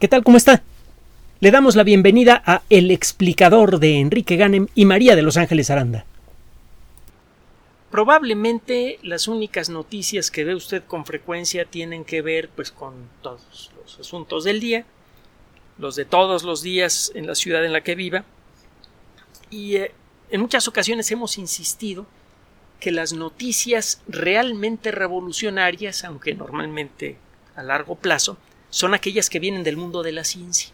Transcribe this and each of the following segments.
¿Qué tal? ¿Cómo está? Le damos la bienvenida a El explicador de Enrique Ganem y María de Los Ángeles Aranda. Probablemente las únicas noticias que ve usted con frecuencia tienen que ver pues con todos los asuntos del día, los de todos los días en la ciudad en la que viva. Y eh, en muchas ocasiones hemos insistido que las noticias realmente revolucionarias, aunque normalmente a largo plazo, son aquellas que vienen del mundo de la ciencia.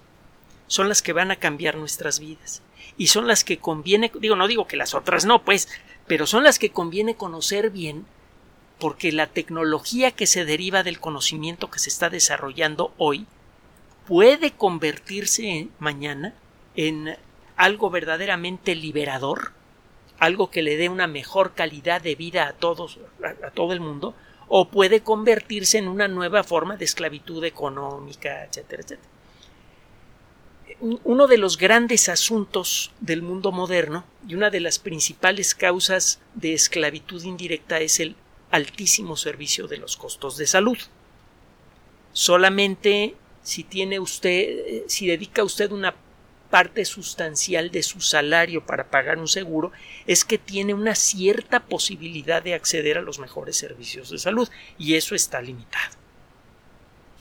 Son las que van a cambiar nuestras vidas. Y son las que conviene, digo, no digo que las otras no, pues, pero son las que conviene conocer bien porque la tecnología que se deriva del conocimiento que se está desarrollando hoy puede convertirse mañana en algo verdaderamente liberador, algo que le dé una mejor calidad de vida a todos, a, todo el mundo, o puede convertirse en una nueva forma de esclavitud económica, etcétera, etcétera. Uno de los grandes asuntos del mundo moderno y una de las principales causas de esclavitud indirecta es el altísimo servicio de los costos de salud. Solamente si tiene usted, si dedica usted una parte sustancial de su salario para pagar un seguro es que tiene una cierta posibilidad de acceder a los mejores servicios de salud y eso está limitado.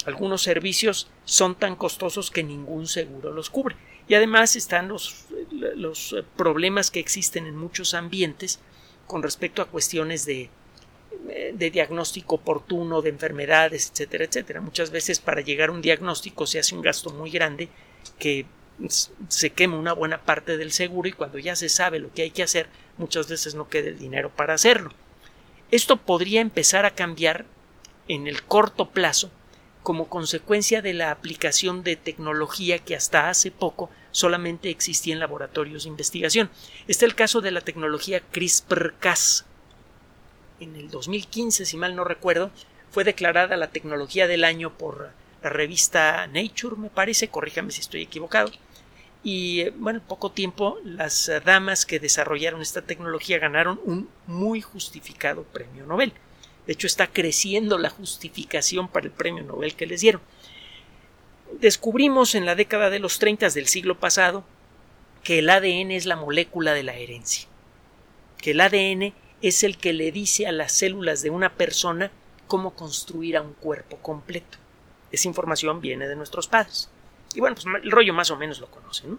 Algunos servicios son tan costosos que ningún seguro los cubre y además están los, los problemas que existen en muchos ambientes con respecto a cuestiones de de diagnóstico oportuno de enfermedades, etcétera, etcétera. Muchas veces para llegar a un diagnóstico se hace un gasto muy grande que se quema una buena parte del seguro y cuando ya se sabe lo que hay que hacer, muchas veces no queda el dinero para hacerlo. Esto podría empezar a cambiar en el corto plazo como consecuencia de la aplicación de tecnología que hasta hace poco solamente existía en laboratorios de investigación. Este es el caso de la tecnología CRISPR-Cas. En el 2015, si mal no recuerdo, fue declarada la tecnología del año por la revista Nature, me parece, corríjame si estoy equivocado, y bueno, poco tiempo las eh, damas que desarrollaron esta tecnología ganaron un muy justificado premio Nobel. De hecho, está creciendo la justificación para el premio Nobel que les dieron. Descubrimos en la década de los 30 del siglo pasado que el ADN es la molécula de la herencia, que el ADN es el que le dice a las células de una persona cómo construir a un cuerpo completo. Esa información viene de nuestros padres. Y bueno, pues el rollo más o menos lo conocen, ¿no?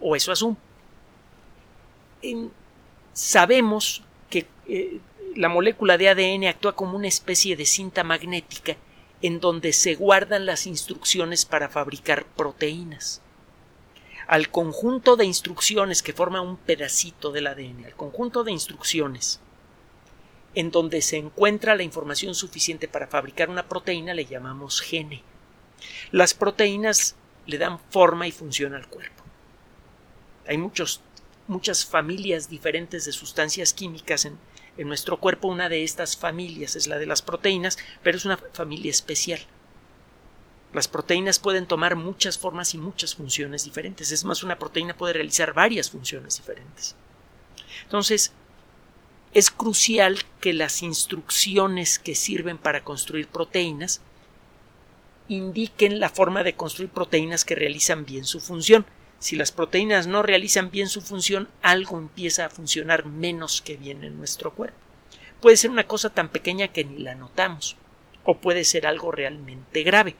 O, eso asumo. sabemos que eh, la molécula de ADN actúa como una especie de cinta magnética en donde se guardan las instrucciones para fabricar proteínas. Al conjunto de instrucciones que forma un pedacito del ADN, al conjunto de instrucciones en donde se encuentra la información suficiente para fabricar una proteína le llamamos gene. Las proteínas le dan forma y función al cuerpo. Hay muchos, muchas familias diferentes de sustancias químicas en, en nuestro cuerpo. Una de estas familias es la de las proteínas, pero es una familia especial. Las proteínas pueden tomar muchas formas y muchas funciones diferentes. Es más, una proteína puede realizar varias funciones diferentes. Entonces, es crucial que las instrucciones que sirven para construir proteínas indiquen la forma de construir proteínas que realizan bien su función. Si las proteínas no realizan bien su función, algo empieza a funcionar menos que bien en nuestro cuerpo. Puede ser una cosa tan pequeña que ni la notamos, o puede ser algo realmente grave.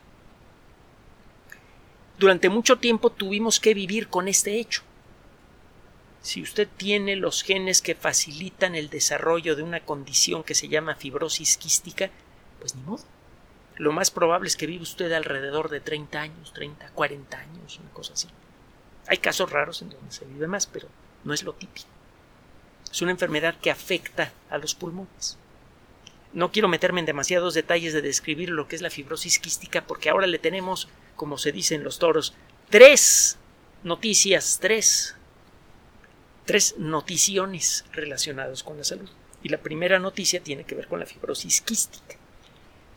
Durante mucho tiempo tuvimos que vivir con este hecho. Si usted tiene los genes que facilitan el desarrollo de una condición que se llama fibrosis quística, pues ni modo lo más probable es que vive usted alrededor de 30 años, 30, 40 años, una cosa así. Hay casos raros en donde se vive más, pero no es lo típico. Es una enfermedad que afecta a los pulmones. No quiero meterme en demasiados detalles de describir lo que es la fibrosis quística porque ahora le tenemos, como se dice en los toros, tres noticias, tres, tres noticiones relacionadas con la salud. Y la primera noticia tiene que ver con la fibrosis quística.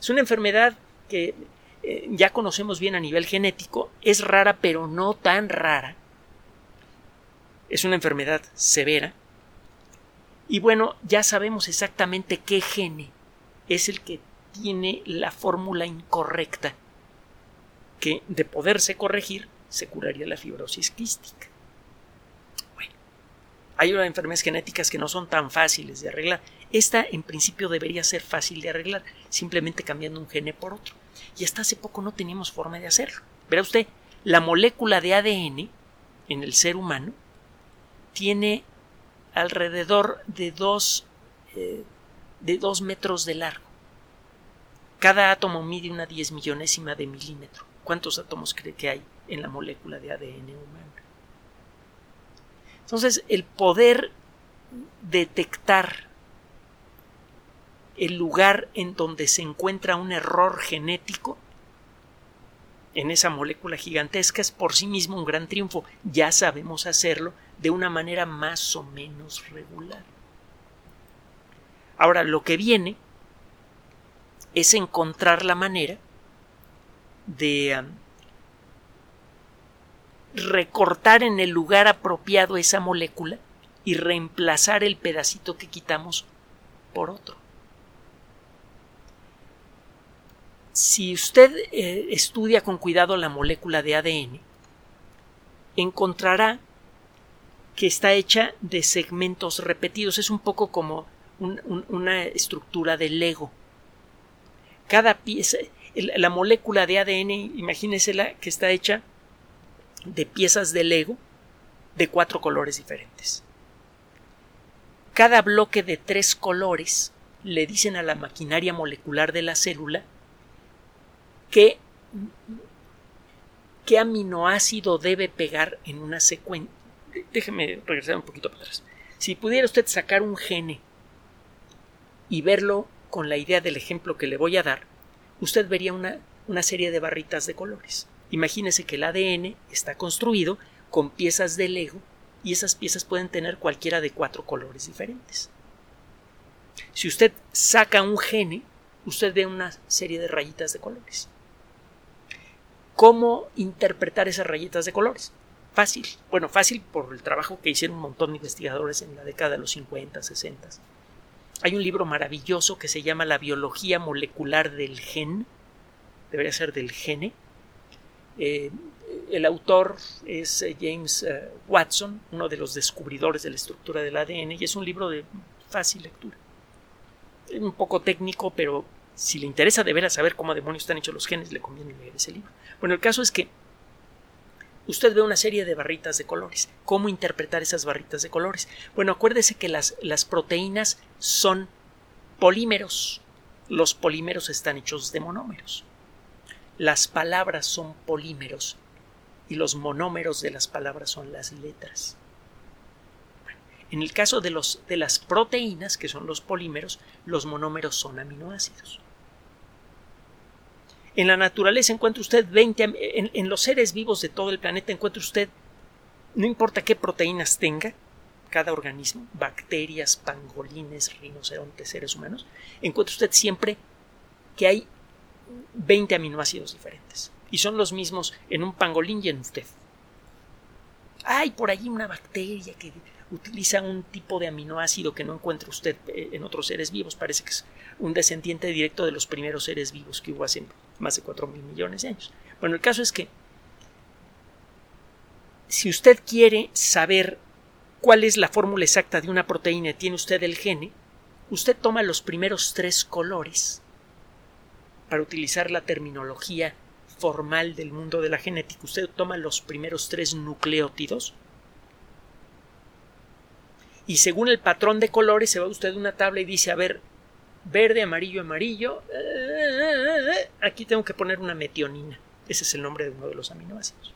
Es una enfermedad que eh, ya conocemos bien a nivel genético, es rara pero no tan rara. Es una enfermedad severa. Y bueno, ya sabemos exactamente qué gene es el que tiene la fórmula incorrecta que de poderse corregir se curaría la fibrosis quística. Bueno, hay enfermedades genéticas que no son tan fáciles de arreglar. Esta en principio debería ser fácil de arreglar, simplemente cambiando un gene por otro. Y hasta hace poco no teníamos forma de hacerlo. Verá usted, la molécula de ADN en el ser humano tiene alrededor de dos, eh, de dos metros de largo. Cada átomo mide una diez millonésima de milímetro. ¿Cuántos átomos cree que hay en la molécula de ADN humano? Entonces, el poder detectar el lugar en donde se encuentra un error genético en esa molécula gigantesca es por sí mismo un gran triunfo. Ya sabemos hacerlo de una manera más o menos regular. Ahora, lo que viene es encontrar la manera de um, recortar en el lugar apropiado esa molécula y reemplazar el pedacito que quitamos por otro. Si usted eh, estudia con cuidado la molécula de ADN, encontrará que está hecha de segmentos repetidos. Es un poco como una estructura de Lego. Cada pieza, la molécula de ADN, imagínensela que está hecha de piezas de Lego de cuatro colores diferentes. Cada bloque de tres colores le dicen a la maquinaria molecular de la célula qué, aminoácido debe pegar en una secuencia. Déjeme regresar un poquito para atrás. Si pudiera usted sacar un gene y verlo con la idea del ejemplo que le voy a dar, usted vería una, una serie de barritas de colores. Imagínese que el ADN está construido con piezas de Lego y esas piezas pueden tener cualquiera de cuatro colores diferentes. Si usted saca un gene, usted ve una serie de rayitas de colores cómo interpretar esas rayitas de colores. Fácil. Bueno, fácil por el trabajo que hicieron un montón de investigadores en la década de los 50, 60. Hay un libro maravilloso que se llama La biología molecular del gen. Debería ser del gene. Eh, el autor es eh, James eh, Watson, uno de los descubridores de la estructura del ADN, y es un libro de fácil lectura. Un poco técnico, pero si le interesa de veras saber cómo demonios están hechos los genes, le conviene leer ese libro. Bueno, el caso es que usted ve una serie de barritas de colores. ¿Cómo interpretar esas barritas de colores? Bueno, acuérdese que las, las proteínas son polímeros. Los polímeros están hechos de monómeros. Las palabras son polímeros y los monómeros de las palabras son las letras. En el caso de, los, de las proteínas, que son los polímeros, los monómeros son aminoácidos. En la naturaleza encuentra usted 20, en, los seres vivos de todo el planeta encuentra usted, no importa qué proteínas tenga, cada organismo, bacterias, pangolines, rinocerontes, seres humanos, encuentra usted siempre que hay 20 aminoácidos diferentes. Y son los mismos en un pangolín y en usted. Hay por allí una bacteria que utiliza un tipo de aminoácido que no encuentra usted eh, en otros seres vivos. Parece que es un descendiente directo de los primeros seres vivos que hubo hace más de 4 mil millones de años. Bueno, el caso es que si usted quiere saber cuál es la fórmula exacta de una proteína tiene usted el gene, usted toma los primeros tres colores para utilizar la terminología formal del mundo de la genética. Usted toma los primeros tres nucleótidos y según el patrón de colores se va usted a una tabla y dice, a ver, verde, amarillo, amarillo, aquí tengo que poner una metionina. Ese es el nombre de uno de los aminoácidos.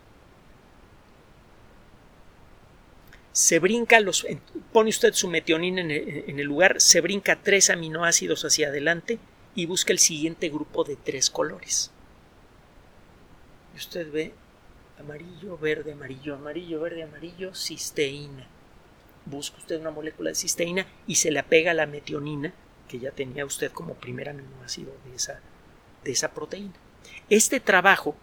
Se brinca los, pone usted su metionina en el, en el lugar, se brinca tres aminoácidos hacia adelante y busca el siguiente grupo de tres colores. Y usted ve amarillo, verde, amarillo, amarillo, verde, amarillo, cisteína busca usted una molécula de cisteína y se le apega a la metionina que ya tenía usted como primer aminoácido de esa, de esa proteína. Este trabajo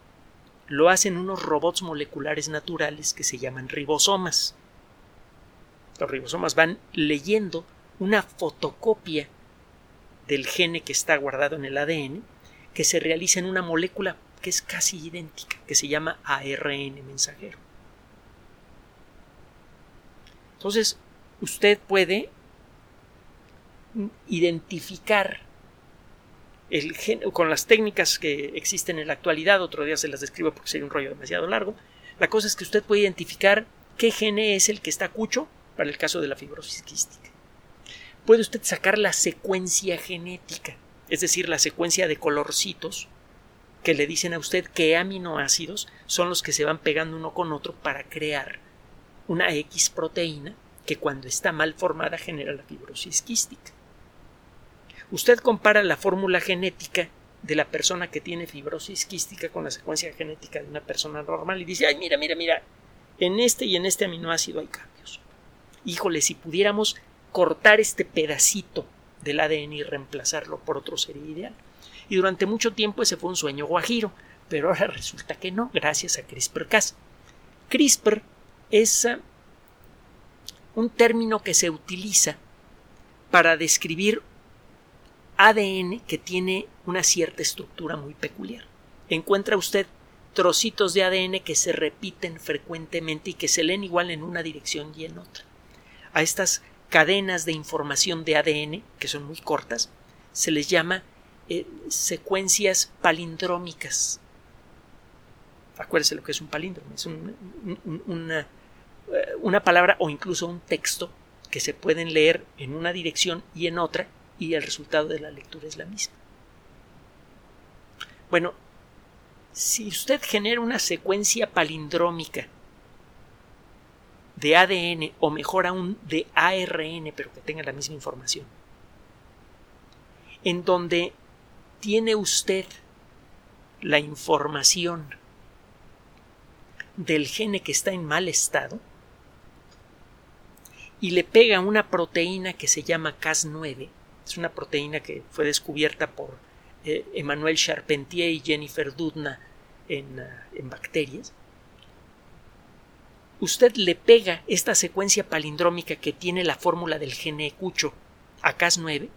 lo hacen unos robots moleculares naturales que se llaman ribosomas. Los ribosomas van leyendo una fotocopia del gene que está guardado en el ADN que se realiza en una molécula que es casi idéntica, que se llama ARN mensajero. Entonces, usted puede identificar el con las técnicas que existen en la actualidad, otro día se las describo porque sería un rollo demasiado largo, la cosa es que usted puede identificar qué gene es el que está cucho para el caso de la fibrosis quística. Puede usted sacar la secuencia genética, es decir, la secuencia de colorcitos que le dicen a usted qué aminoácidos son los que se van pegando uno con otro para crear una X proteína que cuando está mal formada genera la fibrosis quística. Usted compara la fórmula genética de la persona que tiene fibrosis quística con la secuencia genética de una persona normal y dice, ay, mira, mira, mira, en este y en este aminoácido hay cambios. Híjole, si pudiéramos cortar este pedacito del ADN y reemplazarlo por otro sería ideal. Y durante mucho tiempo ese fue un sueño guajiro, pero ahora resulta que no, gracias a CRISPR-Cas. CRISPR es ah, un término que se utiliza para describir ADN que tiene una cierta estructura muy peculiar. Encuentra usted trocitos de ADN que se repiten frecuentemente y que se leen igual en una dirección y en otra. A estas cadenas de información de ADN, que son muy cortas, se les llama eh, secuencias palindrómicas. Acuérdese lo que es un palíndromo, es eh, una palabra o incluso un texto que se pueden leer en una dirección y en otra y el resultado de la lectura es la misma. Bueno, si usted genera una secuencia palindrómica de ADN o mejor aún de ARN, pero que tenga la misma información, en donde tiene usted la información del gene que está en mal estado y le pega una proteína que se llama Cas9, es una proteína que fue descubierta por eh, Emmanuel Charpentier y Jennifer Doudna en, eh, en bacterias. Usted le pega esta secuencia palindrómica que tiene la fórmula del gene cucho a Cas9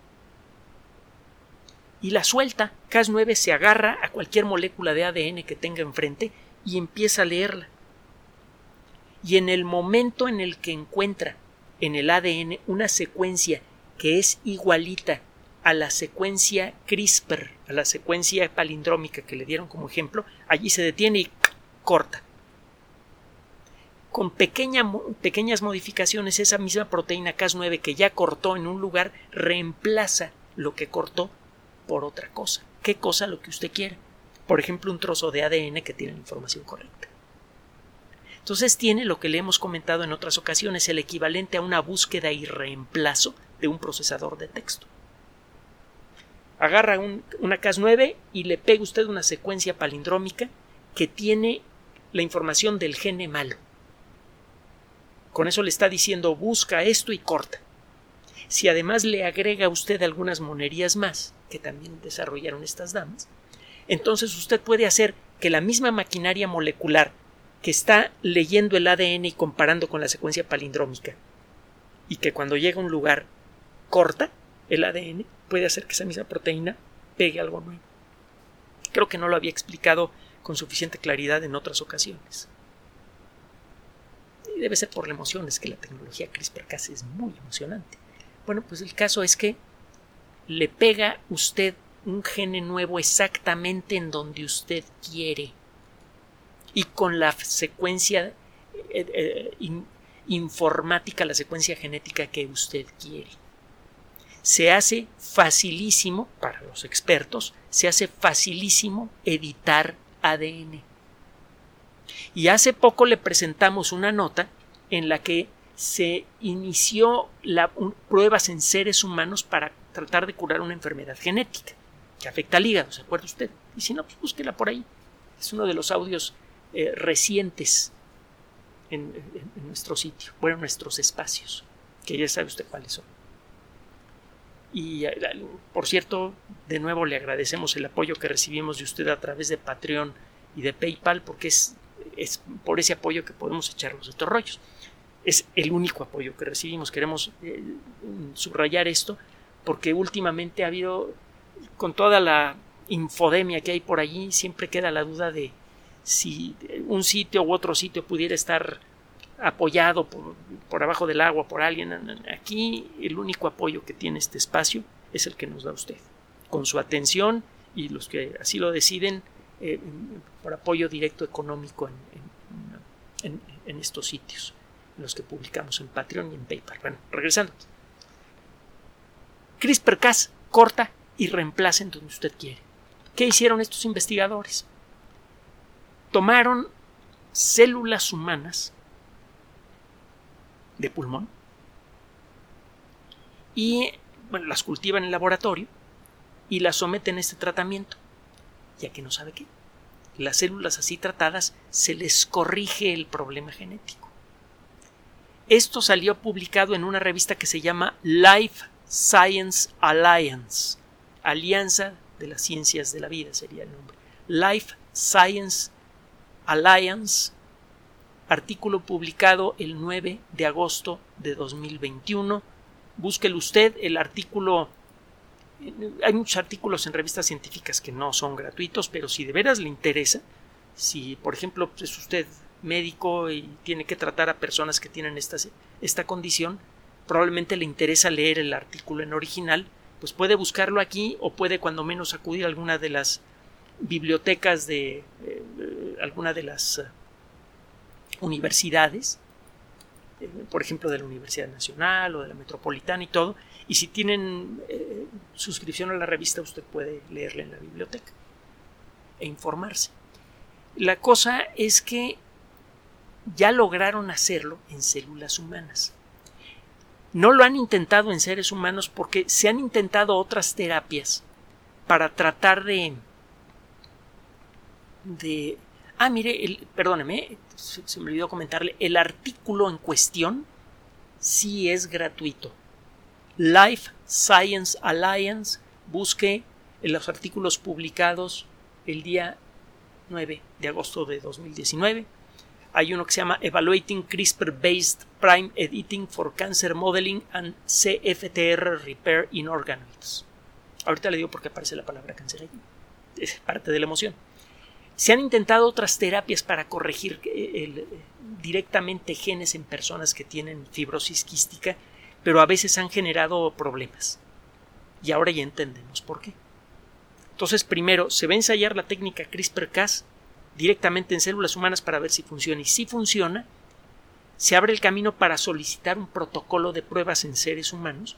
y la suelta. Cas9 se agarra a cualquier molécula de ADN que tenga enfrente y empieza a leerla. Y en el momento en el que encuentra en el ADN una secuencia que es igualita a la secuencia CRISPR, a la secuencia palindrómica que le dieron como ejemplo, allí se detiene y corta. Con pequeñas modificaciones, esa misma proteína Cas9 que ya cortó en un lugar reemplaza lo que cortó por otra cosa. ¿Qué cosa? Lo que usted quiera. Por ejemplo, un trozo de ADN que tiene la información correcta. Entonces tiene lo que le hemos comentado en otras ocasiones, el equivalente a una búsqueda y reemplazo de un procesador de texto. Agarra una Cas9 y le pega usted una secuencia palindrómica que tiene la información del gene malo. Con eso le está diciendo busca esto y corta. Si además le agrega usted algunas monerías más, que también desarrollaron estas damas, entonces usted puede hacer que la misma maquinaria molecular que está leyendo el ADN y comparando con la secuencia palindrómica, y que cuando llega a un lugar corta el ADN, puede hacer que esa misma proteína pegue algo nuevo. Creo que no lo había explicado con suficiente claridad en otras ocasiones. Y debe ser por la emoción, es que la tecnología CRISPR-Cas es muy emocionante. Bueno, pues el caso es que le pega usted un gene nuevo exactamente en donde usted quiere y con la secuencia eh, eh, informática, la secuencia genética que usted quiere. Se hace facilísimo, para los expertos, se hace facilísimo editar ADN. Y hace poco le presentamos una nota en la que se inició la, pruebas en seres humanos para tratar de curar una enfermedad genética que afecta al hígado, ¿se acuerda usted? Y si no, pues búsquela por ahí. Es uno de los audios eh, recientes en, nuestro sitio, bueno, en nuestros espacios, que ya sabe usted cuáles son. Y eh, por cierto, de nuevo le agradecemos el apoyo que recibimos de usted a través de Patreon y de PayPal, porque es, es por ese apoyo que podemos echarnos estos rollos es el único apoyo que recibimos. Queremos eh, subrayar esto porque últimamente ha habido, con toda la infodemia que hay por allí, siempre queda la duda de si un sitio u otro sitio pudiera estar apoyado por, por, abajo del agua por alguien. Aquí el único apoyo que tiene este espacio es el que nos da usted, con su atención y los que así lo deciden eh, por apoyo directo económico en, en, en, estos sitios, los que publicamos en Patreon y en PayPal. Bueno, regresando. CRISPR-Cas corta y reemplaza en donde usted quiere. ¿Qué hicieron estos investigadores? Tomaron células humanas de pulmón y bueno, las cultivan en el laboratorio y las someten a este tratamiento, ya que no sabe qué. Las células así tratadas se les corrige el problema genético. Esto salió publicado en una revista que se llama Life Science Alliance, Alianza de las Ciencias de la Vida sería el nombre. Life Science Alliance, artículo publicado el 9 de agosto de 2021. Búsquelo usted, el artículo hay muchos artículos en revistas científicas que no son gratuitos, pero si de veras le interesa, si por ejemplo es usted médico y tiene que tratar a personas que tienen esta, esta condición, probablemente le interesa leer el artículo en original, pues puede buscarlo aquí o puede cuando menos acudir a alguna de las bibliotecas de eh, alguna de las uh, universidades, eh, por ejemplo de la Universidad Nacional o de la Metropolitana y todo, y si tienen eh, suscripción a la revista usted puede leerla en la biblioteca e informarse. La cosa es que ya lograron hacerlo en células humanas. No lo han intentado en seres humanos porque se han intentado otras terapias para tratar de de ah mire el, perdóneme se, me olvidó comentarle el artículo en cuestión sí es gratuito Life Science Alliance busque en los artículos publicados el día 9 de agosto de 2019 hay uno que se llama Evaluating CRISPR-Based Prime Editing for Cancer Modeling and CFTR Repair in Organoids. Ahorita le digo por qué aparece la palabra cáncer. Es parte de la emoción. Se han intentado otras terapias para corregir eh, directamente genes en personas que tienen fibrosis quística, pero a veces han generado problemas. Y ahora ya entendemos por qué. Entonces, primero, se va a ensayar la técnica CRISPR-Cas directamente en células humanas para ver si funciona. Y si funciona, se abre el camino para solicitar un protocolo de pruebas en seres humanos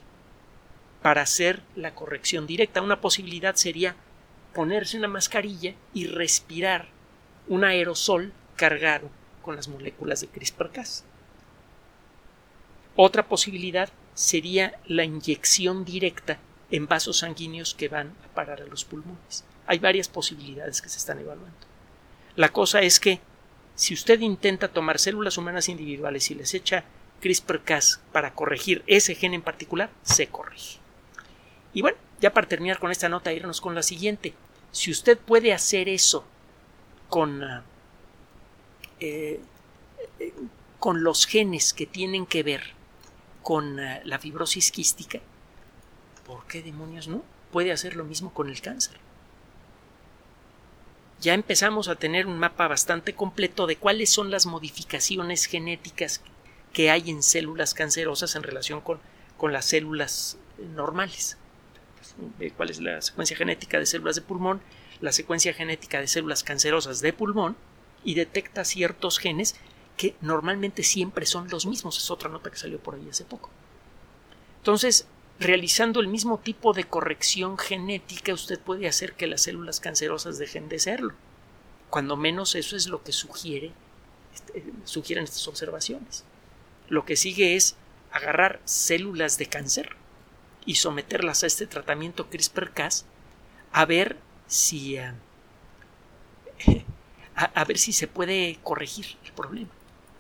para hacer la corrección directa. Una posibilidad sería ponerse una mascarilla y respirar un aerosol cargado con las moléculas de CRISPR-Cas. Otra posibilidad sería la inyección directa en vasos sanguíneos que van a parar a los pulmones. Hay varias posibilidades que se están evaluando. La cosa es que si usted intenta tomar células humanas individuales y les echa CRISPR-Cas para corregir ese gen en particular, se corrige. Y bueno, ya para terminar con esta nota, irnos con la siguiente. Si usted puede hacer eso con, eh, eh, con los genes que tienen que ver con ah, la fibrosis quística, ¿por qué demonios no? Puede hacer lo mismo con el cáncer ya empezamos a tener un mapa bastante completo de cuáles son las modificaciones genéticas que hay en células cancerosas en relación con, con las células normales. ¿Cuál es la secuencia genética de células de pulmón? La secuencia genética de células cancerosas de pulmón y detecta ciertos genes que normalmente siempre son los mismos. Es otra nota que salió por ahí hace poco. Entonces, realizando el mismo tipo de corrección genética usted puede hacer que las células cancerosas dejen de serlo. Cuando menos eso es lo que sugiere, este, sugieren estas observaciones. Lo que sigue es agarrar células de cáncer y someterlas a este tratamiento CRISPR-Cas a ver si a, a ver si se puede corregir el problema.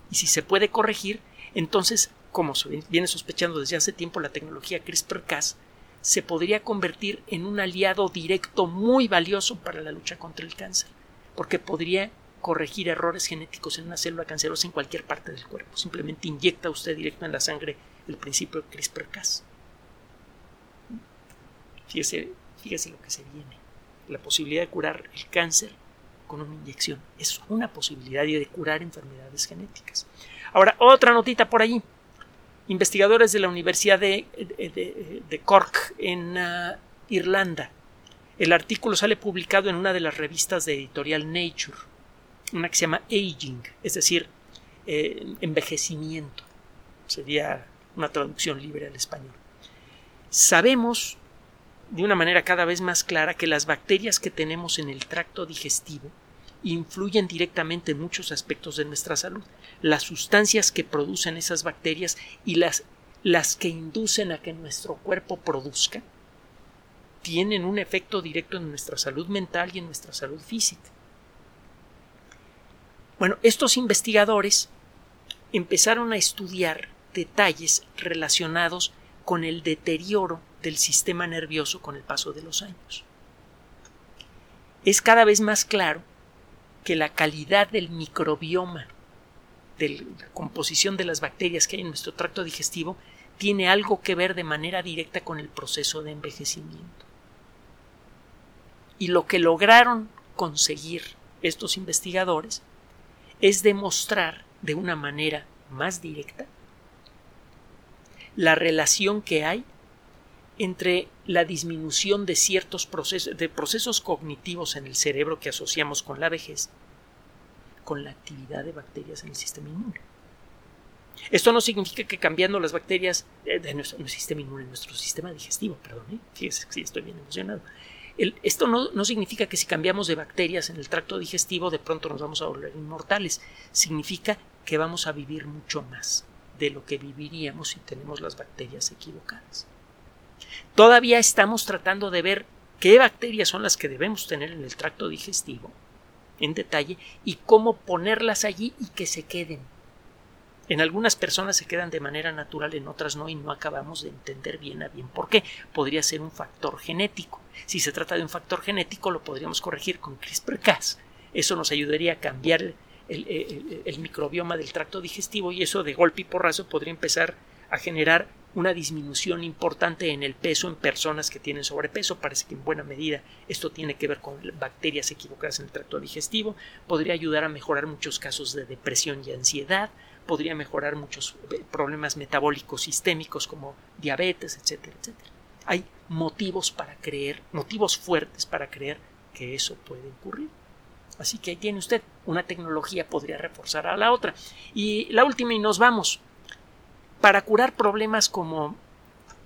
Y si se puede corregir, entonces como se viene sospechando desde hace tiempo, la tecnología CRISPR-Cas se podría convertir en un aliado directo muy valioso para la lucha contra el cáncer, porque podría corregir errores genéticos en una célula cancerosa en cualquier parte del cuerpo. Simplemente inyecta usted directo en la sangre el principio CRISPR-Cas. Fíjese, fíjese lo que se viene. la posibilidad de curar el cáncer con una inyección. Es una posibilidad de curar enfermedades genéticas. Ahora, otra notita por allí. Investigadores de la Universidad de, Cork en ah, Irlanda. El artículo sale publicado en una de las revistas de editorial Nature, una que se llama Aging, es decir, eh, envejecimiento. Sería una traducción libre al español. Sabemos de una manera cada vez más clara que las bacterias que tenemos en el tracto digestivo influyen directamente en muchos aspectos de nuestra salud. Las sustancias que producen esas bacterias y las, las que inducen a que nuestro cuerpo produzca tienen un efecto directo en nuestra salud mental y en nuestra salud física. Bueno, estos investigadores empezaron a estudiar detalles relacionados con el deterioro del sistema nervioso con el paso de los años. Es cada vez más claro que la calidad del microbioma, de la composición de las bacterias que hay en nuestro tracto digestivo, tiene algo que ver de manera directa con el proceso de envejecimiento. Y lo que lograron conseguir estos investigadores es demostrar de una manera más directa la relación que hay entre la disminución de ciertos procesos, de procesos cognitivos en el cerebro que asociamos con la vejez, con la actividad de bacterias en el sistema inmune. Esto no significa que cambiando las bacterias de nuestro, sistema inmune, nuestro sistema digestivo, perdón, ¿eh? sí, estoy bien emocionado. esto no, no, significa que si cambiamos de bacterias en el tracto digestivo de pronto nos vamos a volver inmortales. Significa que vamos a vivir mucho más de lo que viviríamos si tenemos las bacterias equivocadas. Todavía estamos tratando de ver qué bacterias son las que debemos tener en el tracto digestivo en detalle y cómo ponerlas allí y que se queden. En algunas personas se quedan de manera natural, en otras no, y no acabamos de entender bien a bien por qué. Podría ser un factor genético. Si se trata de un factor genético, lo podríamos corregir con CRISPR-Cas. Eso nos ayudaría a cambiar el, microbioma del tracto digestivo y eso de golpe y porrazo podría empezar a generar una disminución importante en el peso en personas que tienen sobrepeso. Parece que en buena medida esto tiene que ver con bacterias equivocadas en el tracto digestivo. Podría ayudar a mejorar muchos casos de depresión y ansiedad. Podría mejorar muchos eh, problemas metabólicos sistémicos como diabetes, etcétera, etcétera. Hay motivos para creer, motivos fuertes para creer que eso puede ocurrir. Así que ahí tiene usted, una tecnología podría reforzar a la otra. Y la última y nos vamos. Para curar problemas como,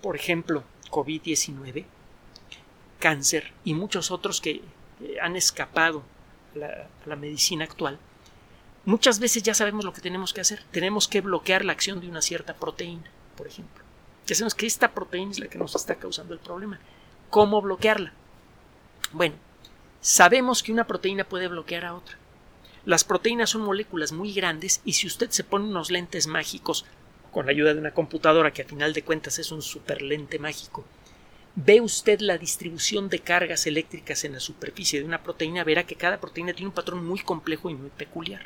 por ejemplo, COVID-19, cáncer y muchos otros que han escapado a la, medicina actual, muchas veces ya sabemos lo que tenemos que hacer. Tenemos que bloquear la acción de una cierta proteína, por ejemplo. Ya sabemos que esta proteína es la que nos está causando el problema. ¿Cómo bloquearla? Bueno, Sabemos que una proteína puede bloquear a otra. Las proteínas son moléculas muy grandes y si usted se pone unos lentes mágicos con la ayuda de una computadora que a final de cuentas es un super lente mágico, ve usted la distribución de cargas eléctricas en la superficie de una proteína, verá que cada proteína tiene un patrón muy complejo y muy peculiar.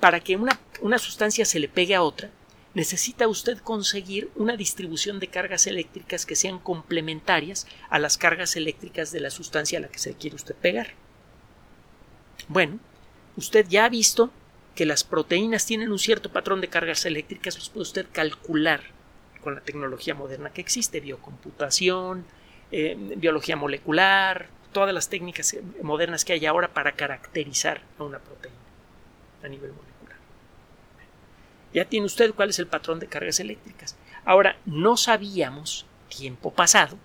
Para que una, una sustancia se le pegue a otra, necesita usted conseguir una distribución de cargas eléctricas que sean complementarias a las cargas eléctricas de la sustancia a la que se quiere usted pegar. Bueno, usted ya ha visto que las proteínas tienen un cierto patrón de cargas eléctricas, los puede usted calcular con la tecnología moderna que existe, biocomputación, eh, biología molecular, todas las técnicas modernas que hay ahora para caracterizar a una proteína a nivel molecular. Ya tiene usted cuál es el patrón de cargas eléctricas. Ahora, no sabíamos, tiempo pasado,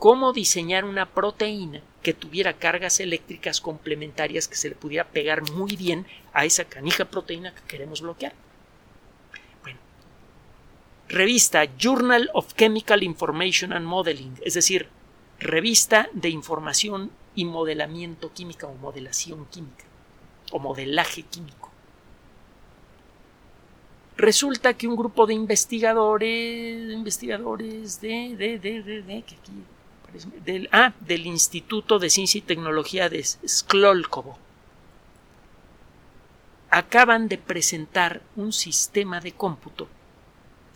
cómo diseñar una proteína que tuviera cargas eléctricas complementarias que se le pudiera pegar muy bien a esa canija proteína que queremos bloquear. Bueno, revista Journal of Chemical Information and Modeling, es decir, revista de información y modelamiento química o modelación química o modelaje químico. Resulta que un grupo de investigadores, investigadores de, de, de, de, de que aquí del, ah, del Instituto de Ciencia y Tecnología de Sklolkovo, acaban de presentar un sistema de cómputo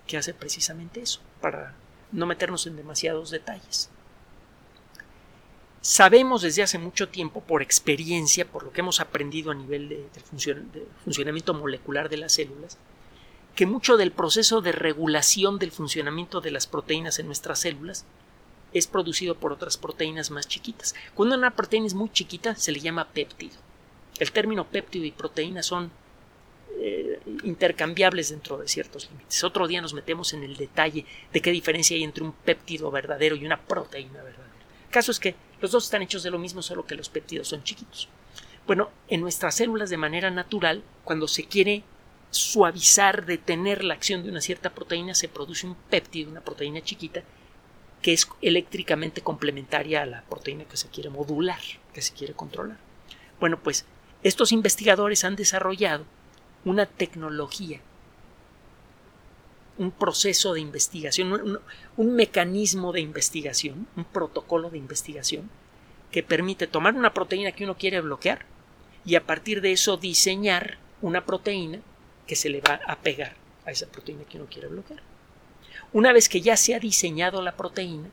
que hace precisamente eso, para no meternos en demasiados detalles. Sabemos desde hace mucho tiempo, por experiencia, por lo que hemos aprendido a nivel de, funcionamiento molecular de las células, que mucho del proceso de regulación del funcionamiento de las proteínas en nuestras células es producido por otras proteínas más chiquitas. Cuando una proteína es muy chiquita se le llama péptido. El término péptido y proteína son eh, intercambiables dentro de ciertos límites. Otro día nos metemos en el detalle de qué diferencia hay entre un péptido verdadero y una proteína verdadera. El caso es que los dos están hechos de lo mismo, solo que los péptidos son chiquitos. Bueno, en nuestras células de manera natural, cuando se quiere suavizar, detener la acción de una cierta proteína, se produce un péptido, una proteína chiquita, que es eléctricamente complementaria a la proteína que se quiere modular, que se quiere controlar. Bueno, pues estos investigadores han desarrollado una tecnología, un proceso de investigación, un, mecanismo de investigación, un protocolo de investigación que permite tomar una proteína que uno quiere bloquear y a partir de eso diseñar una proteína que se le va a pegar a esa proteína que uno quiere bloquear. Una vez que ya se ha diseñado la proteína,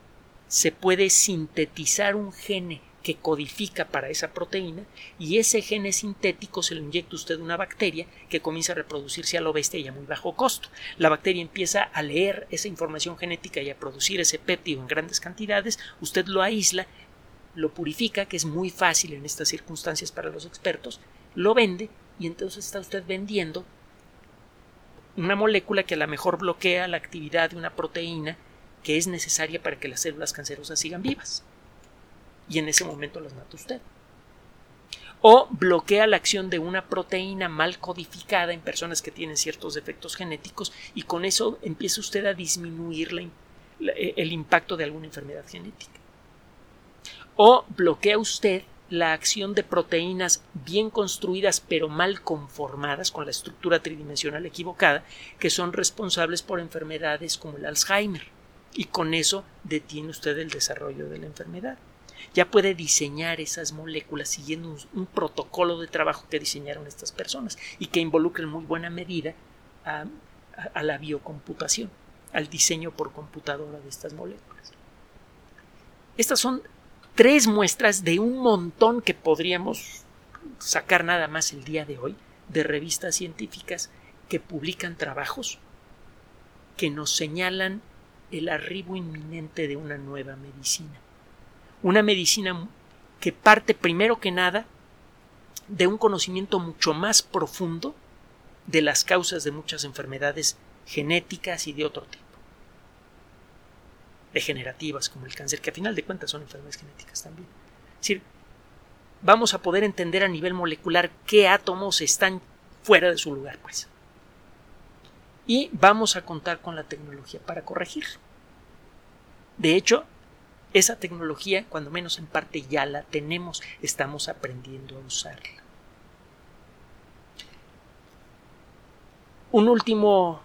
se puede sintetizar un gene que codifica para esa proteína y ese gene sintético se lo inyecta usted a una bacteria que comienza a reproducirse a lo bestia y a muy bajo costo. La bacteria empieza a leer esa información genética y a producir ese péptido en grandes cantidades, usted lo aísla, lo purifica, que es muy fácil en estas circunstancias para los expertos, lo vende y entonces está usted vendiendo una molécula que a lo mejor bloquea la actividad de una proteína que es necesaria para que las células cancerosas sigan vivas. Y en ese momento las mata usted. O bloquea la acción de una proteína mal codificada en personas que tienen ciertos defectos genéticos y con eso empieza usted a disminuir el impacto de alguna enfermedad genética. O bloquea usted la acción de proteínas bien construidas pero mal conformadas con la estructura tridimensional equivocada que son responsables por enfermedades como el Alzheimer y con eso detiene usted el desarrollo de la enfermedad. Ya puede diseñar esas moléculas siguiendo un, protocolo de trabajo que diseñaron estas personas y que involucra en muy buena medida a la biocomputación, al diseño por computadora de estas moléculas. Estas son tres muestras de un montón que podríamos sacar nada más el día de hoy de revistas científicas que publican trabajos que nos señalan el arribo inminente de una nueva medicina. Una medicina que parte primero que nada de un conocimiento mucho más profundo de las causas de muchas enfermedades genéticas y de otro tipo degenerativas como el cáncer, que a final de cuentas son enfermedades genéticas también. Es decir, vamos a poder entender a nivel molecular qué átomos están fuera de su lugar, pues. Y vamos a contar con la tecnología para corregir. De hecho, esa tecnología, cuando menos en parte ya la tenemos, estamos aprendiendo a usarla. Un último,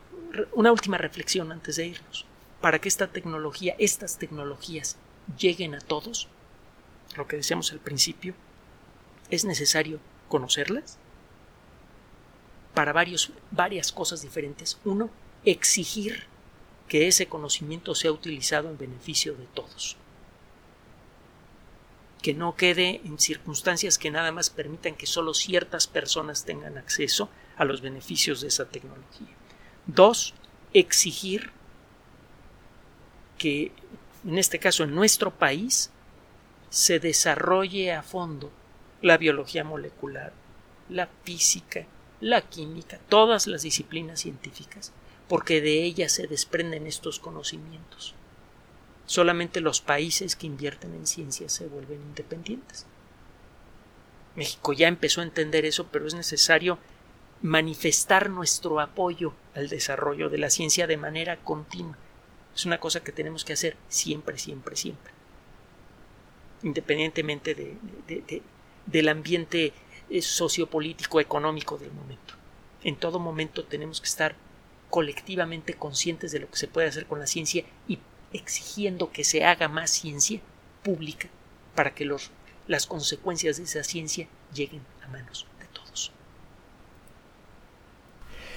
una última reflexión antes de irnos para que esta tecnología, estas tecnologías lleguen a todos, lo que decíamos al principio, es necesario conocerlas para varios, varias cosas diferentes. Uno, exigir que ese conocimiento sea utilizado en beneficio de todos. Que no quede en circunstancias que nada más permitan que solo ciertas personas tengan acceso a los beneficios de esa tecnología. Dos, exigir que en este caso en nuestro país se desarrolle a fondo la biología molecular, la física, la química, todas las disciplinas científicas, porque de ellas se desprenden estos conocimientos. Solamente los países que invierten en ciencia se vuelven independientes. México ya empezó a entender eso, pero es necesario manifestar nuestro apoyo al desarrollo de la ciencia de manera continua es una cosa que tenemos que hacer siempre, siempre, siempre. Independientemente del ambiente eh, sociopolítico, económico del momento. En todo momento tenemos que estar colectivamente conscientes de lo que se puede hacer con la ciencia y exigiendo que se haga más ciencia pública para que los, las consecuencias de esa ciencia lleguen a manos de todos.